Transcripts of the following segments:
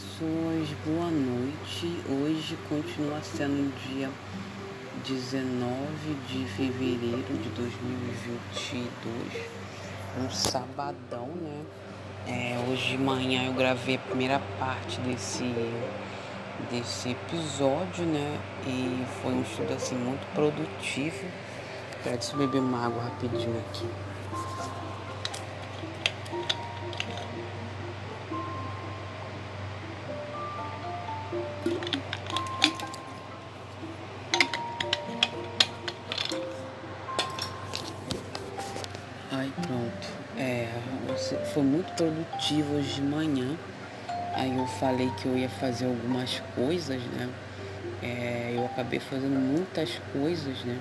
pessoas, boa noite. Hoje continua sendo dia 19 de fevereiro de 2022, um sabadão, né? É, hoje de manhã eu gravei a primeira parte desse, desse episódio, né? E foi um estudo assim muito produtivo. Espera, deixa eu beber uma água rapidinho aqui. Hoje de manhã. Aí eu falei que eu ia fazer algumas coisas, né? É, eu acabei fazendo muitas coisas, né?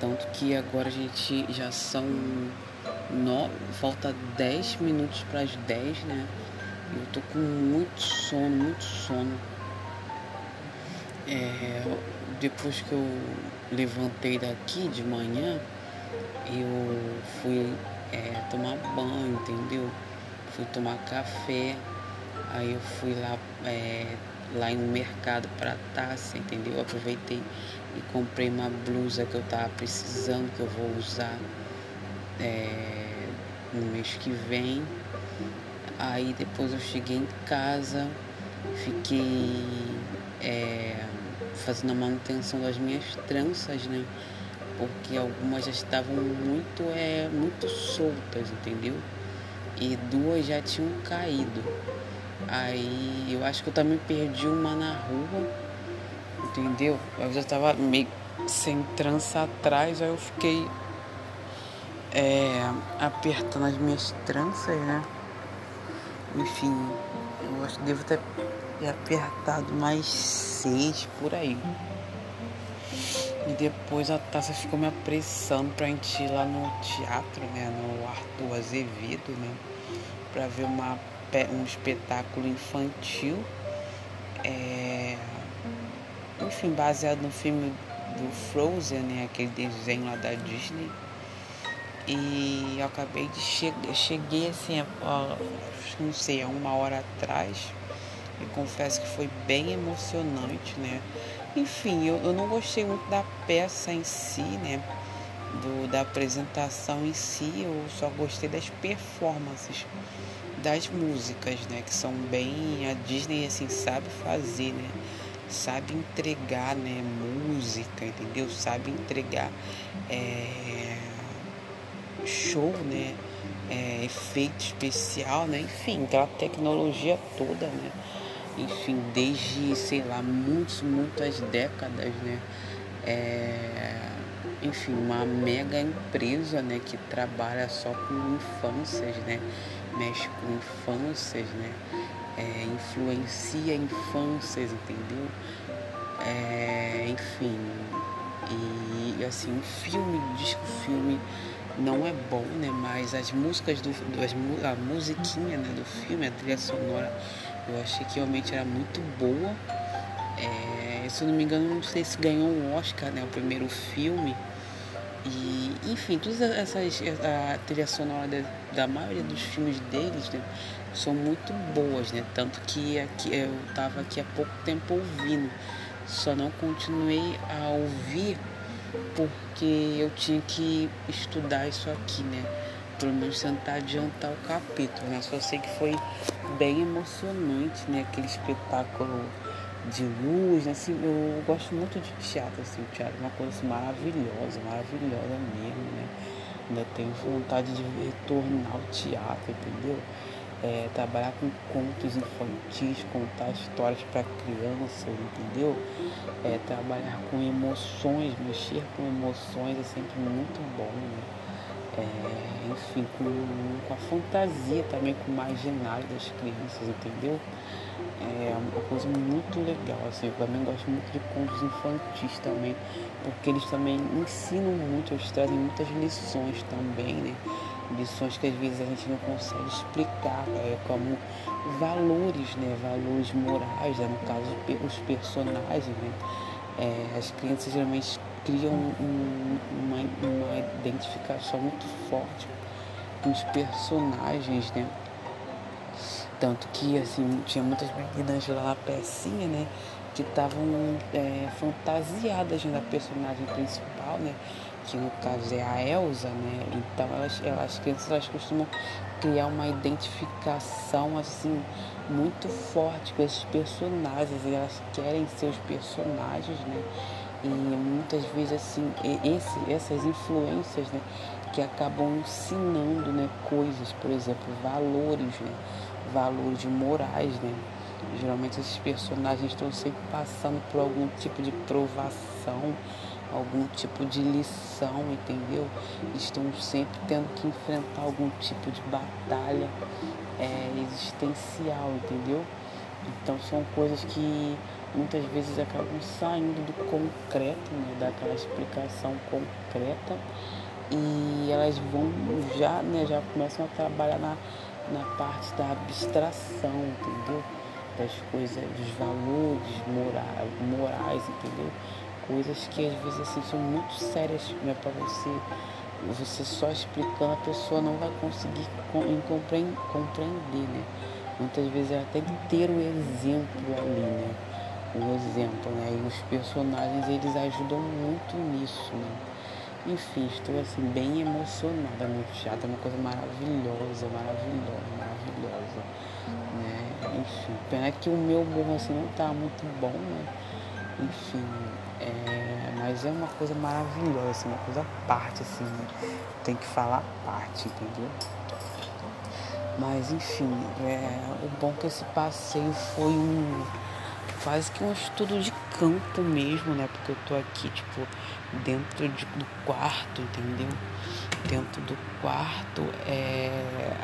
Tanto que agora a gente já são no, falta 10 minutos para as 10, né? Eu tô com muito sono, muito sono. É, depois que eu levantei daqui de manhã, eu fui é, tomar banho, entendeu? Fui tomar café, aí eu fui lá, é, lá no mercado para taça, entendeu? aproveitei e comprei uma blusa que eu tava precisando, que eu vou usar é, no mês que vem. Aí depois eu cheguei em casa, fiquei é, fazendo a manutenção das minhas tranças, né? porque algumas já estavam muito, é, muito soltas, entendeu? E duas já tinham caído. Aí eu acho que eu também perdi uma na rua, entendeu? Eu já estava meio sem trança atrás, aí eu fiquei é, apertando as minhas tranças, né? Enfim, eu acho que devo ter apertado mais seis por aí. E depois a taça ficou me apressando pra gente ir lá no teatro, né? No Arthur Azevedo, né? Pra ver uma, um espetáculo infantil. É... Enfim, baseado no filme do Frozen, né? Aquele desenho lá da Disney. E eu acabei de chegar, cheguei assim, ó, não sei, há uma hora atrás. E confesso que foi bem emocionante, né? Enfim, eu, eu não gostei muito da peça em si, né? Do, da apresentação em si, eu só gostei das performances das músicas, né? Que são bem. A Disney assim sabe fazer, né? Sabe entregar, né? Música, entendeu? Sabe entregar é, show, né? É, efeito especial, né? Enfim, aquela tecnologia toda, né? enfim, desde, sei lá, muitas, muitas décadas, né? É, enfim, uma mega empresa, né, que trabalha só com infâncias, né? Mexe com infâncias, né? É, influencia infâncias, entendeu? É, enfim, e assim, o filme, o disco filme não é bom, né? Mas as músicas do, as, a musiquinha né, do filme, a trilha sonora eu achei que realmente era muito boa. É, se eu não me engano, não sei se ganhou um Oscar, né? O primeiro filme. E, enfim, todas essas. A trilha sonora de, da maioria dos filmes deles né, são muito boas, né? Tanto que aqui, eu estava aqui há pouco tempo ouvindo. Só não continuei a ouvir porque eu tinha que estudar isso aqui, né? pelo menos tentar adiantar o capítulo, né? Só sei que foi bem emocionante, né? Aquele espetáculo de luz, né? Assim, eu gosto muito de teatro, assim, o teatro é uma coisa assim, maravilhosa, maravilhosa mesmo, né? Ainda tenho vontade de retornar ao teatro, entendeu? É, trabalhar com contos infantis, contar histórias para crianças, entendeu? É, trabalhar com emoções, mexer com emoções é sempre muito bom, né? é, enfim, com, com a fantasia também, com o imaginário das crianças, entendeu? É uma coisa muito legal, assim, eu também gosto muito de contos infantis também, porque eles também ensinam muito, eles trazem muitas lições também, né? Lições que às vezes a gente não consegue explicar, é, como valores, né? Valores morais, né? no caso, os personagens, né? É, as crianças geralmente criam um, uma, uma identificação muito forte com os personagens, né? Tanto que, assim, tinha muitas meninas lá pecinha, né? Que estavam é, fantasiadas da personagem principal, né? Que no caso é a Elsa, né? Então elas, elas, as crianças elas costumam criar uma identificação, assim, muito forte com esses personagens. E elas querem ser os personagens, né? E muitas vezes, assim, esse, essas influências, né? Que acabam ensinando, né? Coisas, por exemplo, valores, né? Valores morais, né? Geralmente esses personagens estão sempre passando por algum tipo de provação, algum tipo de lição, entendeu? Estão sempre tendo que enfrentar algum tipo de batalha é, existencial, entendeu? Então são coisas que muitas vezes acabam saindo do concreto, né? daquela explicação concreta e elas vão já, né, já começam a trabalhar na na parte da abstração, entendeu? Das coisas, dos valores morais, morais entendeu? Coisas que às vezes assim são muito sérias né, para você. Você só explicando, a pessoa não vai conseguir compreender, né? Muitas vezes ela tem que ter o exemplo ali, né? O exemplo, né? E os personagens, eles ajudam muito nisso, né? Enfim, estou assim bem emocionada no teatro, é uma coisa maravilhosa, maravilhosa, maravilhosa. Né? Enfim, pena que o meu humor assim não tá muito bom, né? Enfim, é, mas é uma coisa maravilhosa, assim, uma coisa à parte, assim, tem que falar à parte, entendeu? Mas enfim, é, o bom que esse passeio foi um quase que um estudo de campo mesmo, né? Porque eu tô aqui, tipo, dentro de, do quarto, entendeu? Dentro do quarto é,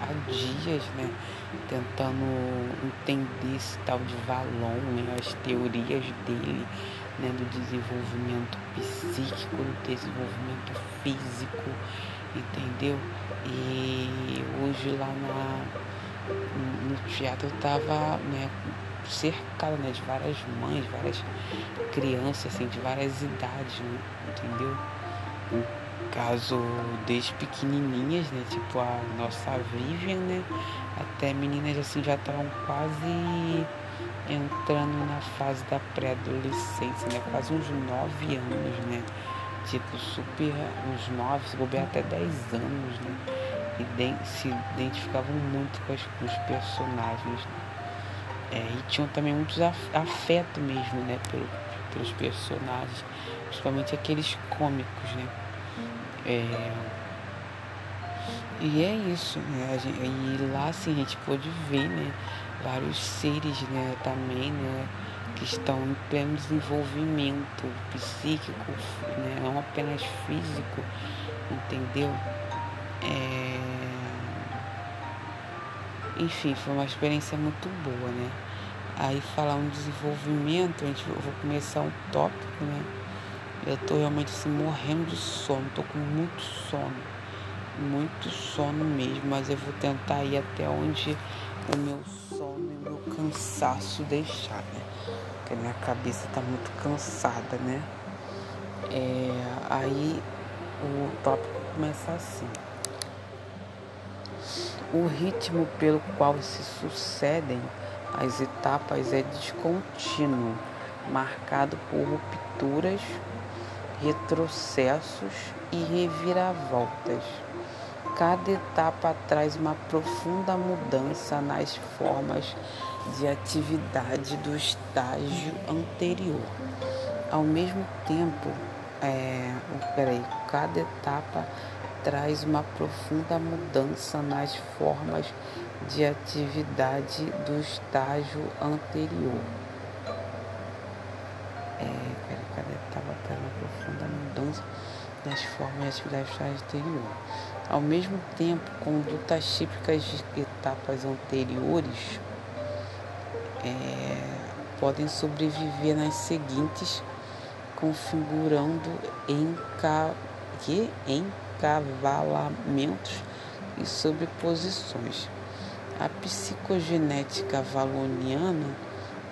há dias, né? Tentando entender esse tal de Valon, né? As teorias dele, né? Do desenvolvimento psíquico, do desenvolvimento físico, entendeu? E hoje lá na, no teatro eu tava, né? Cercada né, de várias mães, várias crianças, assim, de várias idades, né, entendeu? No caso, desde pequenininhas, né, tipo a nossa Vivian, né, até meninas assim já estavam quase entrando na fase da pré-adolescência, né, quase uns nove anos, né, tipo super, uns nove, se bobear até dez anos, né, e se identificavam muito com, as, com os personagens, né? É, e tinham também muitos afeto mesmo, né, pelo, pelos personagens, principalmente aqueles cômicos, né. É, e é isso, né, gente, e lá assim a gente pôde ver, né, vários seres, né, também, né, que estão em pleno desenvolvimento psíquico, né, não apenas físico, entendeu? É enfim, foi uma experiência muito boa, né? Aí falar um desenvolvimento, a gente, eu vou começar um tópico, né? Eu tô realmente assim morrendo de sono, tô com muito sono, muito sono mesmo, mas eu vou tentar ir até onde o meu sono e o meu cansaço deixar, né? Porque minha cabeça tá muito cansada, né? É, aí o tópico começa assim. O ritmo pelo qual se sucedem as etapas é descontínuo, marcado por rupturas, retrocessos e reviravoltas. Cada etapa traz uma profunda mudança nas formas de atividade do estágio anterior. Ao mesmo tempo, é, peraí, cada etapa traz uma profunda mudança nas formas de atividade do estágio anterior. É, cada etapa traz uma profunda mudança nas formas de atividade do estágio anterior. Ao mesmo tempo, condutas típicas de etapas anteriores é, podem sobreviver nas seguintes, configurando enca, que, encavalamentos e sobreposições. A psicogenética valoniana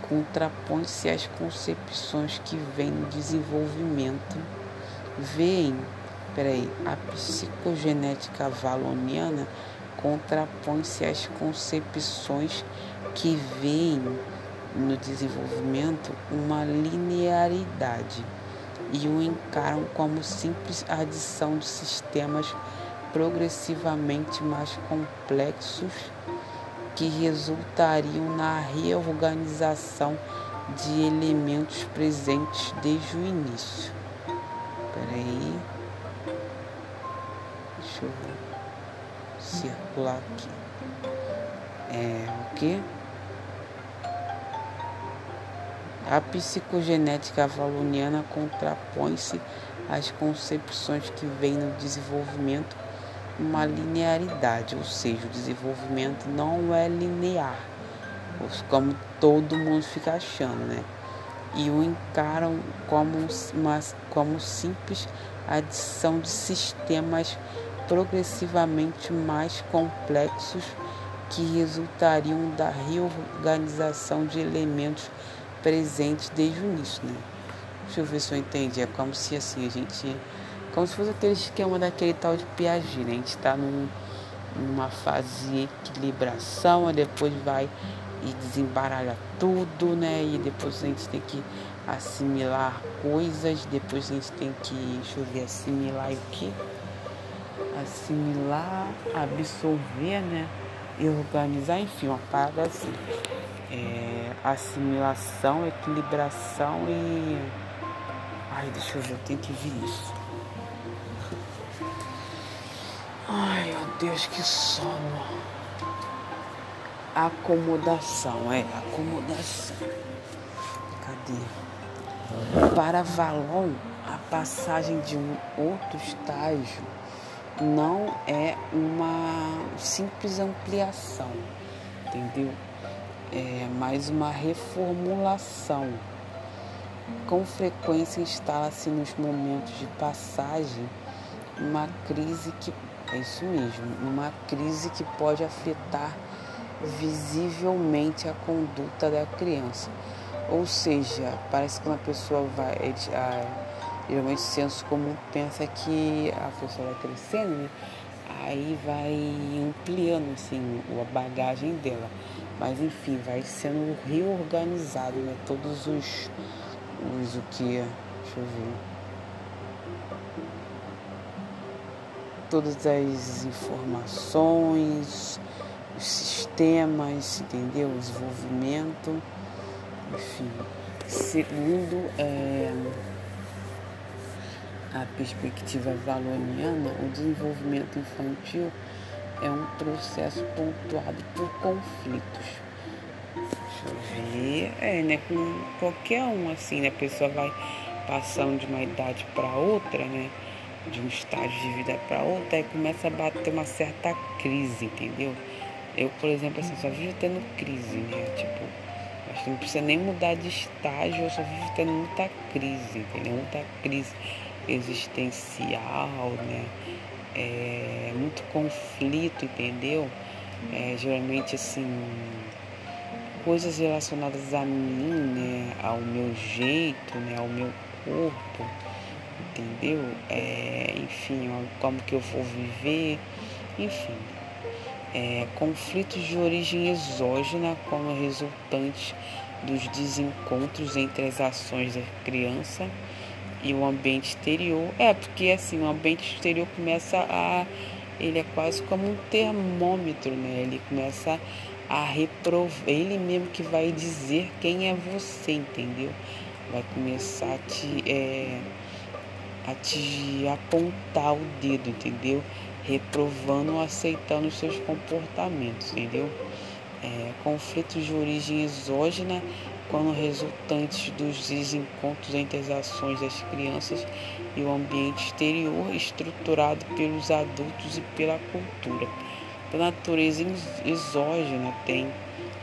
contrapõe-se às concepções que vêm no desenvolvimento, veem, peraí, a psicogenética valoniana contrapõe-se às concepções que veem no desenvolvimento uma linearidade e o encaram como simples adição de sistemas progressivamente mais complexos que resultariam na reorganização de elementos presentes desde o início. Peraí. Deixa eu circular aqui. É o que? A psicogenética valoniana contrapõe-se às concepções que vêm no desenvolvimento uma linearidade, ou seja, o desenvolvimento não é linear, como todo mundo fica achando, né? E o encaram como, uma, como simples adição de sistemas progressivamente mais complexos que resultariam da reorganização de elementos presente desde o início, né? Deixa eu ver se eu entendi. É como se assim a gente. Como se fosse aquele esquema daquele tal de Piaget, né? A gente está num, numa fase de equilibração, depois vai e desembaralha tudo, né? E depois a gente tem que assimilar coisas, depois a gente tem que, deixa eu ver, assimilar o que? Assimilar, absorver, né? E organizar, enfim, uma parada assim é, assimilação, equilibração e. Ai, deixa eu ver, eu tenho que ver isso. Ai, meu Deus, que sono. Acomodação, é, acomodação. Cadê? Para Valon, a passagem de um outro estágio não é uma simples ampliação, entendeu? É mais uma reformulação. Com frequência instala-se nos momentos de passagem uma crise que é isso mesmo, uma crise que pode afetar visivelmente a conduta da criança. Ou seja, parece que uma pessoa vai. A, geralmente o senso comum pensa que a pessoa vai crescendo, né? aí vai ampliando assim, a bagagem dela. Mas enfim, vai sendo reorganizado, né? Todos os, os o que. Deixa eu ver. Todas as informações, os sistemas, entendeu? O desenvolvimento, enfim. Segundo é, a perspectiva valoniana, o desenvolvimento infantil é um processo pontuado por conflitos. Deixa eu ver. É, né? Com qualquer um, assim, né? A pessoa vai passando de uma idade para outra, né? De um estágio de vida para outra, aí começa a bater uma certa crise, entendeu? Eu, por exemplo, assim, só vivo tendo crise, né? Tipo, acho que não precisa nem mudar de estágio, eu só vivo tendo muita crise, entendeu? Muita crise existencial, né? É, muito conflito, entendeu? É, geralmente assim coisas relacionadas a mim, né, ao meu jeito, né, ao meu corpo, entendeu? É, enfim, como que eu vou viver, enfim. É, conflitos de origem exógena como resultantes dos desencontros entre as ações da criança e o ambiente exterior. É, porque assim, o ambiente exterior começa a. Ele é quase como um termômetro, né? Ele começa a reprovar. Ele mesmo que vai dizer quem é você, entendeu? Vai começar a te, é, a te apontar o dedo, entendeu? Reprovando ou aceitando os seus comportamentos, entendeu? É, conflitos de origem exógena quando resultantes dos desencontros entre as ações das crianças e o ambiente exterior estruturado pelos adultos e pela cultura. A natureza exógena tem,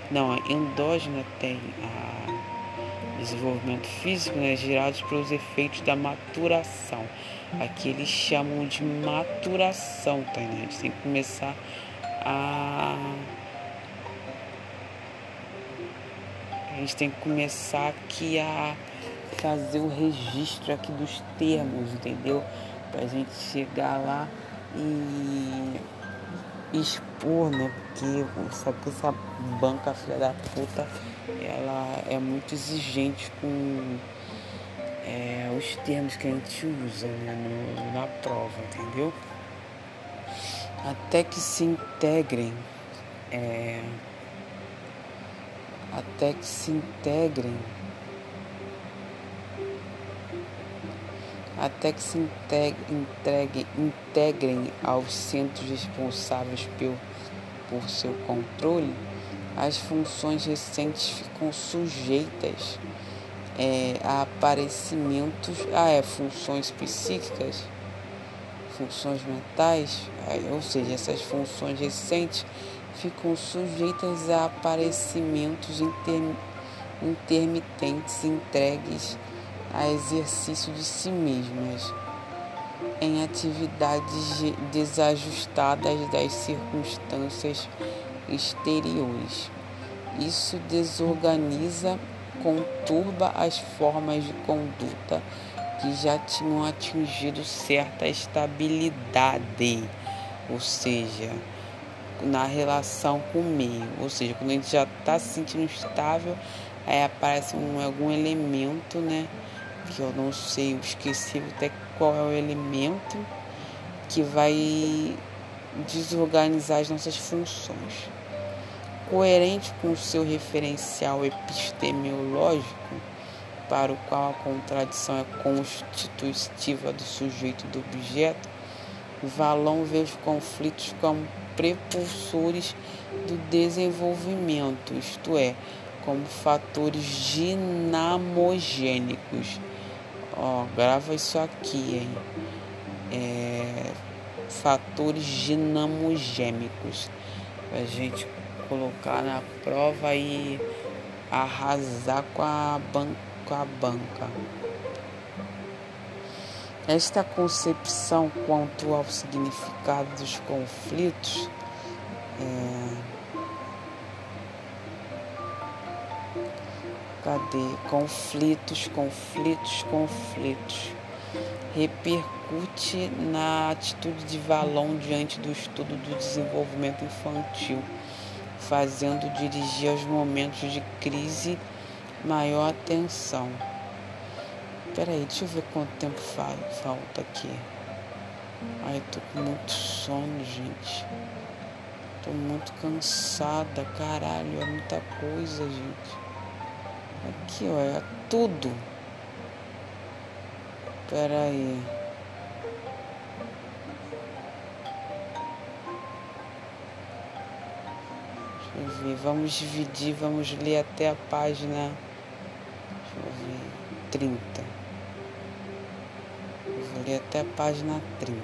não, a endógena tem a desenvolvimento físico, né, gerados pelos efeitos da maturação. Aqui eles chamam de maturação, tá? Né? A gente tem que começar a A gente tem que começar aqui a fazer o registro aqui dos termos, entendeu? Pra gente chegar lá e expor, né? Porque sabe que essa banca filha da puta, ela é muito exigente com é, os termos que a gente usa né, no, na prova, entendeu? Até que se integrem, é, até que se integrem. Até que se integre, integrem aos centros responsáveis por, por seu controle, as funções recentes ficam sujeitas é, a aparecimentos, ah, é, funções psíquicas, funções mentais, é, ou seja, essas funções recentes ficam sujeitas a aparecimentos inter, intermitentes entregues a exercício de si mesmas em atividades desajustadas das circunstâncias exteriores. Isso desorganiza, conturba as formas de conduta que já tinham atingido certa estabilidade, ou seja, na relação com o meio, ou seja, quando a gente já está se sentindo estável, aí aparece um, algum elemento, né? que eu não sei, eu esqueci até qual é o elemento que vai desorganizar as nossas funções. Coerente com o seu referencial epistemológico, para o qual a contradição é constitutiva do sujeito do objeto, Valon vê os conflitos como prepulsores do desenvolvimento, isto é, como fatores dinamogênicos Ó, grava isso aqui, hein? É, fatores dinamogêmicos. Pra gente colocar na prova e arrasar com a, ban com a banca. Esta concepção quanto ao significado dos conflitos é, Cadê? Conflitos, conflitos, conflitos. Repercute na atitude de Valon diante do estudo do desenvolvimento infantil, fazendo dirigir aos momentos de crise maior atenção. Peraí, deixa eu ver quanto tempo falta aqui. Ai, tô com muito sono, gente. Tô muito cansada, caralho, é muita coisa, gente. Aqui, ó, é tudo. Espera aí. Deixa eu ver. Vamos dividir, vamos ler até a página. Deixa eu ver. 30. Até a página 30.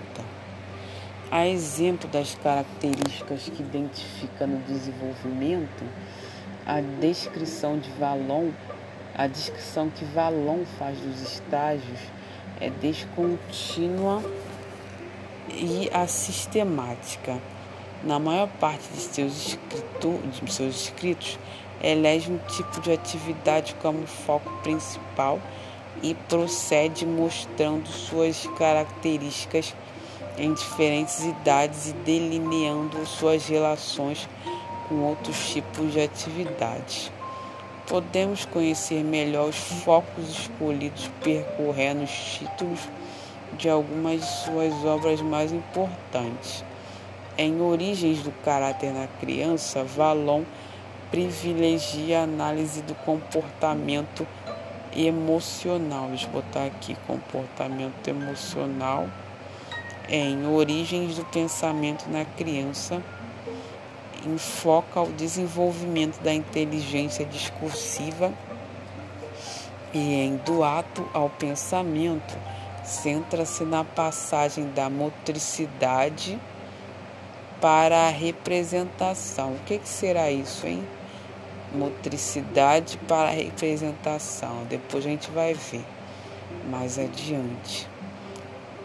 A exemplo das características que identifica no desenvolvimento, a descrição de Valon a descrição que Valon faz dos estágios é descontínua e assistemática. Na maior parte de seus, escrito, de seus escritos, elege um tipo de atividade como foco principal e procede mostrando suas características em diferentes idades e delineando suas relações com outros tipos de atividades podemos conhecer melhor os focos escolhidos percorrendo os títulos de algumas de suas obras mais importantes. Em Origens do Caráter na Criança, Valon privilegia a análise do comportamento emocional. Deixa eu botar aqui comportamento emocional. Em Origens do Pensamento na Criança, enfoca o desenvolvimento da inteligência discursiva e em do ato ao pensamento centra-se na passagem da motricidade para a representação. O que, que será isso, hein? Motricidade para representação. Depois a gente vai ver mais adiante.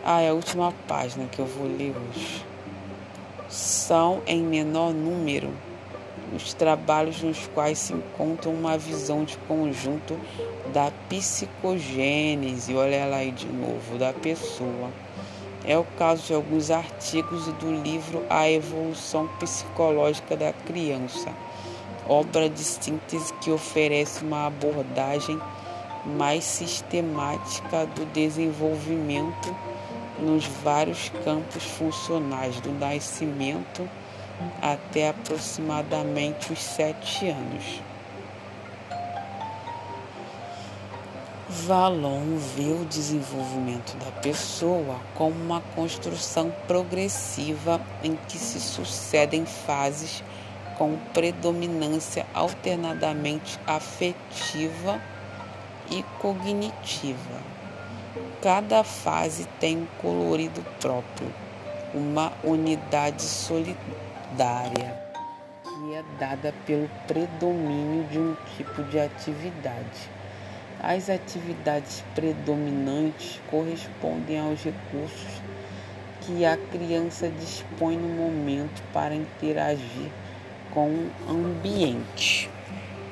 Ah, é a última página que eu vou ler hoje são em menor número os trabalhos nos quais se encontra uma visão de conjunto da psicogênese, olha lá aí de novo, da pessoa. É o caso de alguns artigos do livro A Evolução Psicológica da Criança, obra de síntese que oferece uma abordagem mais sistemática do desenvolvimento nos vários campos funcionais do nascimento até aproximadamente os sete anos. Valon vê o desenvolvimento da pessoa como uma construção progressiva em que se sucedem fases com predominância alternadamente afetiva e cognitiva. Cada fase tem um colorido próprio, uma unidade solidária que é dada pelo predomínio de um tipo de atividade. As atividades predominantes correspondem aos recursos que a criança dispõe no momento para interagir com o ambiente.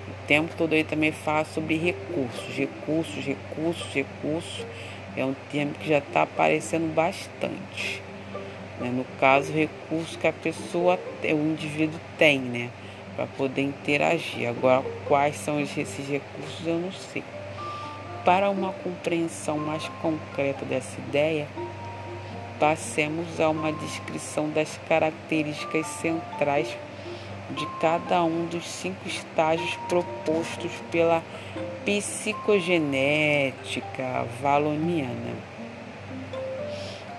O tempo todo ele também fala sobre recursos, recursos, recursos, recursos. É um termo que já está aparecendo bastante. Né? No caso, recursos que a pessoa, o indivíduo tem, né? Para poder interagir. Agora, quais são esses recursos, eu não sei. Para uma compreensão mais concreta dessa ideia, passemos a uma descrição das características centrais de cada um dos cinco estágios propostos pela psicogenética valoniana.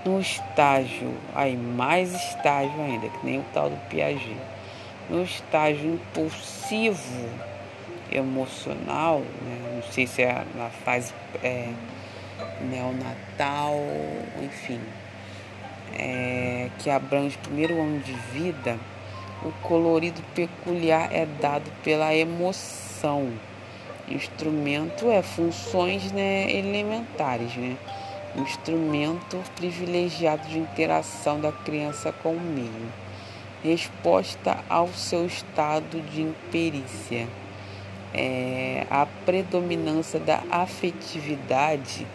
No estágio, aí mais estágio ainda, que nem o tal do Piaget. No estágio impulsivo, emocional, né? não sei se é na fase é, neonatal, enfim, é, que abrange o primeiro ano de vida, o colorido peculiar é dado pela emoção. Instrumento é funções né, elementares, né? Instrumento privilegiado de interação da criança com o meio. Resposta ao seu estado de imperícia é, a predominância da afetividade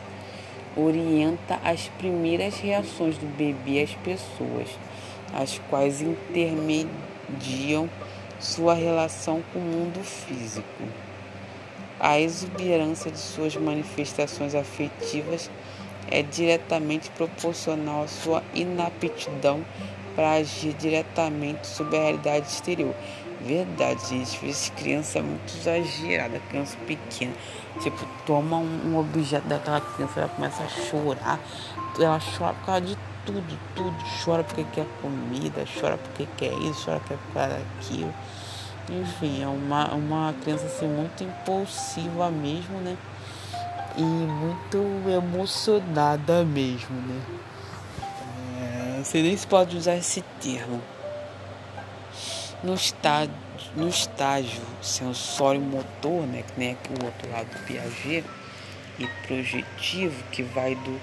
orienta as primeiras reações do bebê às pessoas, as quais intermediam sua relação com o mundo físico. A exuberância de suas manifestações afetivas é diretamente proporcional à sua inaptidão para agir diretamente sobre a realidade exterior. Verdade, gente. Vezes criança é muito exagerada, criança pequena. Tipo, toma um, um objeto daquela criança, ela começa a chorar. Ela chora por causa de tudo, tudo. Chora porque quer comida, chora porque quer isso, chora porque quer aquilo. Enfim, é uma, uma criança assim muito impulsiva mesmo, né? E muito emocionada mesmo, né? É, não sei nem se pode usar esse termo. No estágio, no estágio sensório-motor, né, que nem aqui o outro lado do Piaget, e projetivo, que vai, do,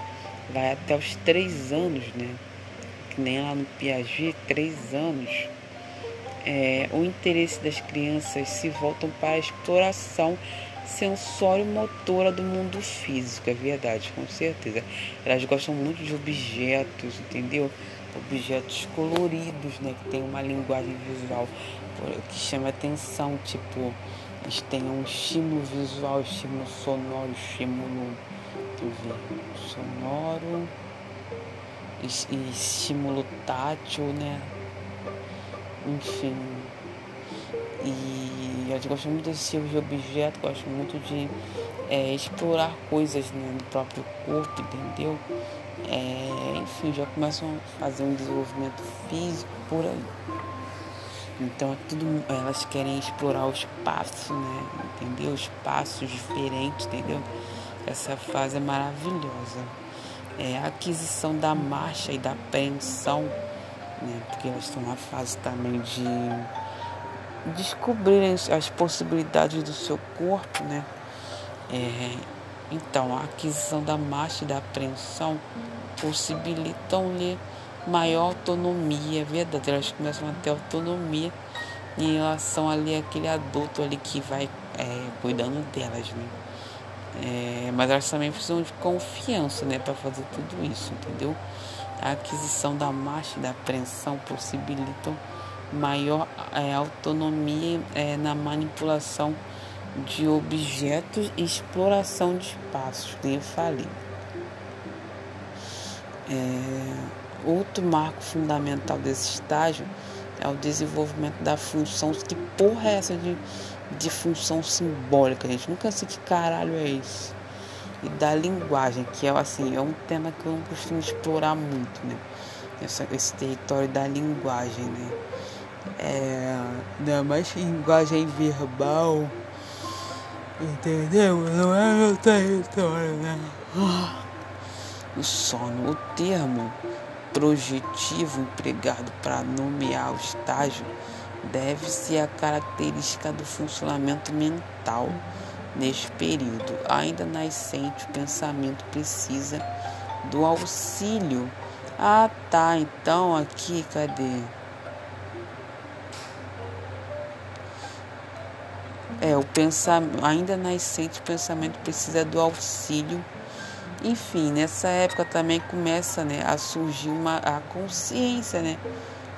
vai até os três anos, né, que nem lá no Piaget, três anos, é, o interesse das crianças se voltam para a exploração sensório-motora do mundo físico, é verdade, com certeza. Elas gostam muito de objetos, entendeu? objetos coloridos, né, que tem uma linguagem visual que chama atenção, tipo, eles têm um estímulo visual, estímulo sonoro, estímulo sonoro, e estímulo tátil, né? Enfim. E eu gosto muito desse tipo de objeto, gosto muito de é, explorar coisas né, no próprio corpo, entendeu? é, enfim, já começam a fazer um desenvolvimento físico por aí. Então é tudo, elas querem explorar o espaço, né? Entendeu? Espaços diferentes, entendeu? Essa fase é maravilhosa. É a aquisição da marcha e da apreensão, né? Porque elas estão na fase também de descobrirem as possibilidades do seu corpo, né? É, então, a aquisição da marcha e da apreensão possibilitam-lhe maior autonomia, é verdade, elas começam a ter autonomia em relação ali àquele adulto ali que vai é, cuidando delas, né? É, mas elas também precisam de confiança, né, para fazer tudo isso, entendeu? A aquisição da marcha e da apreensão possibilitam maior é, autonomia é, na manipulação de objetos e exploração de espaços, que eu falei. É, outro marco fundamental desse estágio é o desenvolvimento da função. Que porra é essa de, de função simbólica, gente? Nunca sei que caralho é isso. E da linguagem, que é assim, é um tema que eu não costumo explorar muito, né? Essa, esse território da linguagem, né? É, ainda mais linguagem verbal, entendeu? Não é meu território, né? O sono, o termo projetivo empregado para nomear o estágio deve-se à característica do funcionamento mental neste período. Ainda nascente, o pensamento precisa do auxílio. Ah, tá. Então aqui, cadê? É, o pensamento, ainda nascente, o pensamento precisa do auxílio enfim, nessa época também começa né, a surgir uma, a consciência, né?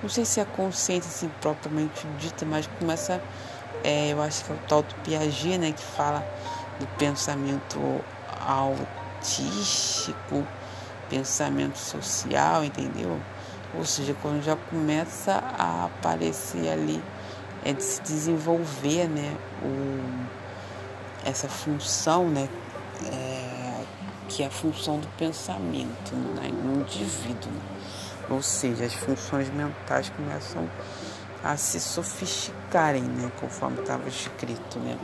Não sei se é a consciência assim, propriamente dita, mas começa, é, eu acho que é o tal do Piaget, né, que fala do pensamento autístico, pensamento social, entendeu? Ou seja, quando já começa a aparecer ali, é de se desenvolver, né, o, essa função, né, é, que é a função do pensamento né, no indivíduo. Né? Ou seja, as funções mentais começam a se sofisticarem, né, conforme estava escrito. Né?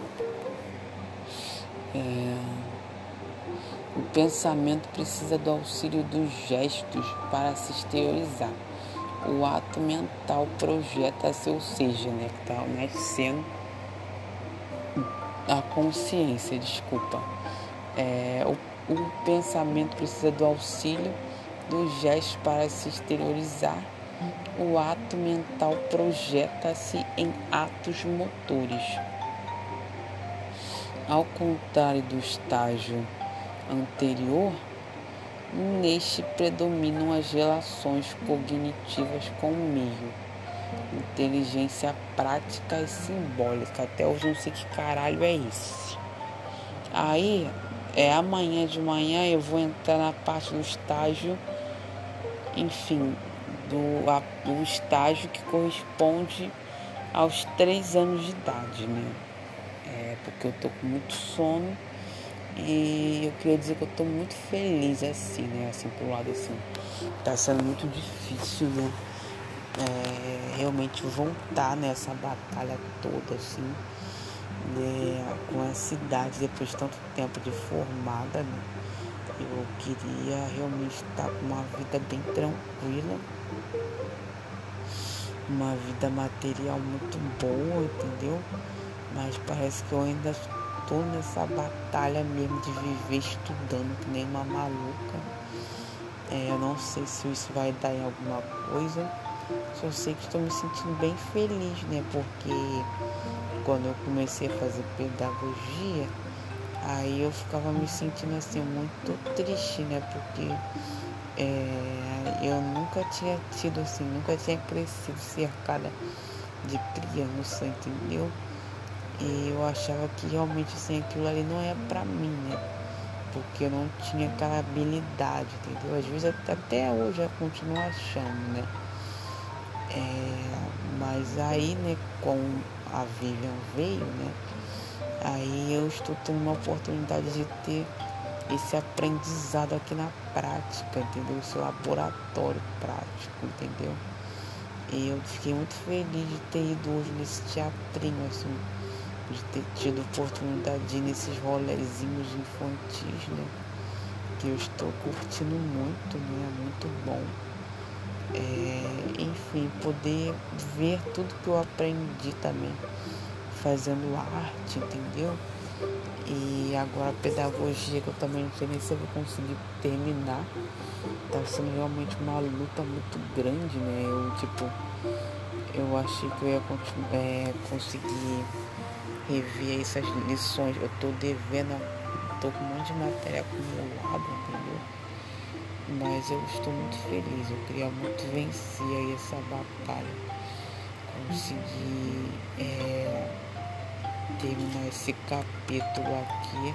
É... O pensamento precisa do auxílio dos gestos para se exteriorizar. O ato mental projeta-se, ou seja, né, que está nascendo a consciência, desculpa. É, o o pensamento precisa do auxílio dos gestos para se exteriorizar. O ato mental projeta-se em atos motores. Ao contrário do estágio anterior, neste predominam as relações cognitivas com o meio, inteligência prática e simbólica. Até hoje não sei que caralho é esse. Aí é amanhã de manhã eu vou entrar na parte do estágio, enfim, do, a, do estágio que corresponde aos três anos de idade, né? É, porque eu tô com muito sono e eu queria dizer que eu tô muito feliz assim, né? Assim, pro lado assim. Tá sendo muito difícil, né? É, realmente voltar nessa batalha toda, assim né, com essa idade, depois de tanto tempo de formada, né, eu queria realmente estar com uma vida bem tranquila, uma vida material muito boa, entendeu? Mas parece que eu ainda estou nessa batalha mesmo de viver estudando que nem uma maluca. É, eu não sei se isso vai dar em alguma coisa. Só sei que estou me sentindo bem feliz, né? Porque quando eu comecei a fazer pedagogia, aí eu ficava me sentindo assim muito triste, né? Porque é, eu nunca tinha tido assim, nunca tinha crescido cercada de criança, entendeu? E eu achava que realmente assim, aquilo ali não é pra mim, né? Porque eu não tinha aquela habilidade, entendeu? Às vezes até hoje eu continuo achando, né? É, mas aí, né, com a Vivian veio, né? Aí eu estou tendo uma oportunidade de ter esse aprendizado aqui na prática, entendeu? Esse laboratório prático, entendeu? E eu fiquei muito feliz de ter ido hoje nesse teatrinho, assim, de ter tido oportunidade de ir nesses rolezinhos infantis, né? Que eu estou curtindo muito, né? Muito bom é, enfim, poder ver tudo que eu aprendi também fazendo arte, entendeu? E agora a pedagogia que eu também não sei nem se eu vou conseguir terminar. Tá sendo realmente uma luta muito grande, né? Eu tipo, eu achei que eu ia é, conseguir rever essas lições. Eu tô devendo, tô com um monte de matéria acumulada, entendeu? Mas eu estou muito feliz, eu queria muito vencer aí essa batalha. Conseguir é, terminar esse capítulo aqui,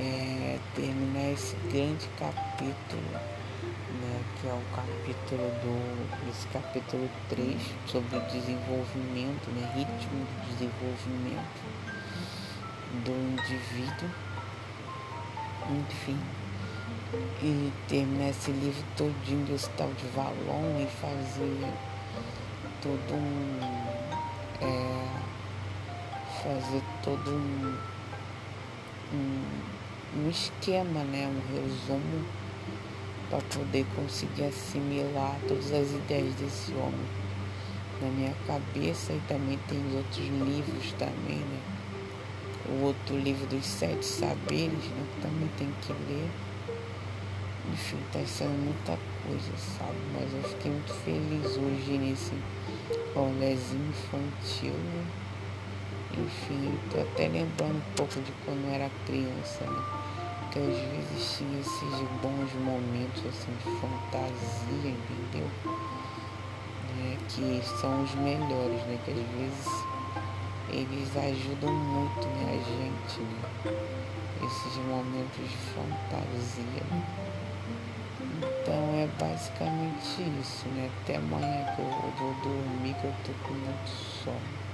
é, terminar esse grande capítulo, né, que é o capítulo do. esse capítulo 3 sobre desenvolvimento, né, ritmo de desenvolvimento do indivíduo. Enfim e terminar esse livro todinho desse tal de Valon e fazer todo um. É, fazer todo um, um, um esquema, né? um resumo para poder conseguir assimilar todas as ideias desse homem na minha cabeça e também tem outros livros também, né? O outro livro dos sete saberes, né? Que também tem que ler. Enfim, tá sendo muita coisa, sabe? Mas eu fiquei muito feliz hoje nesse rolezinho infantil, né? Enfim, tô até lembrando um pouco de quando eu era criança, né? Que às vezes tinha esses bons momentos assim de fantasia, entendeu? É, que são os melhores, né? Que às vezes eles ajudam muito né, a gente, né? Esses momentos de fantasia. Né? Então é basicamente isso, né? Até amanhã que eu vou dormir que eu tô com muito sono.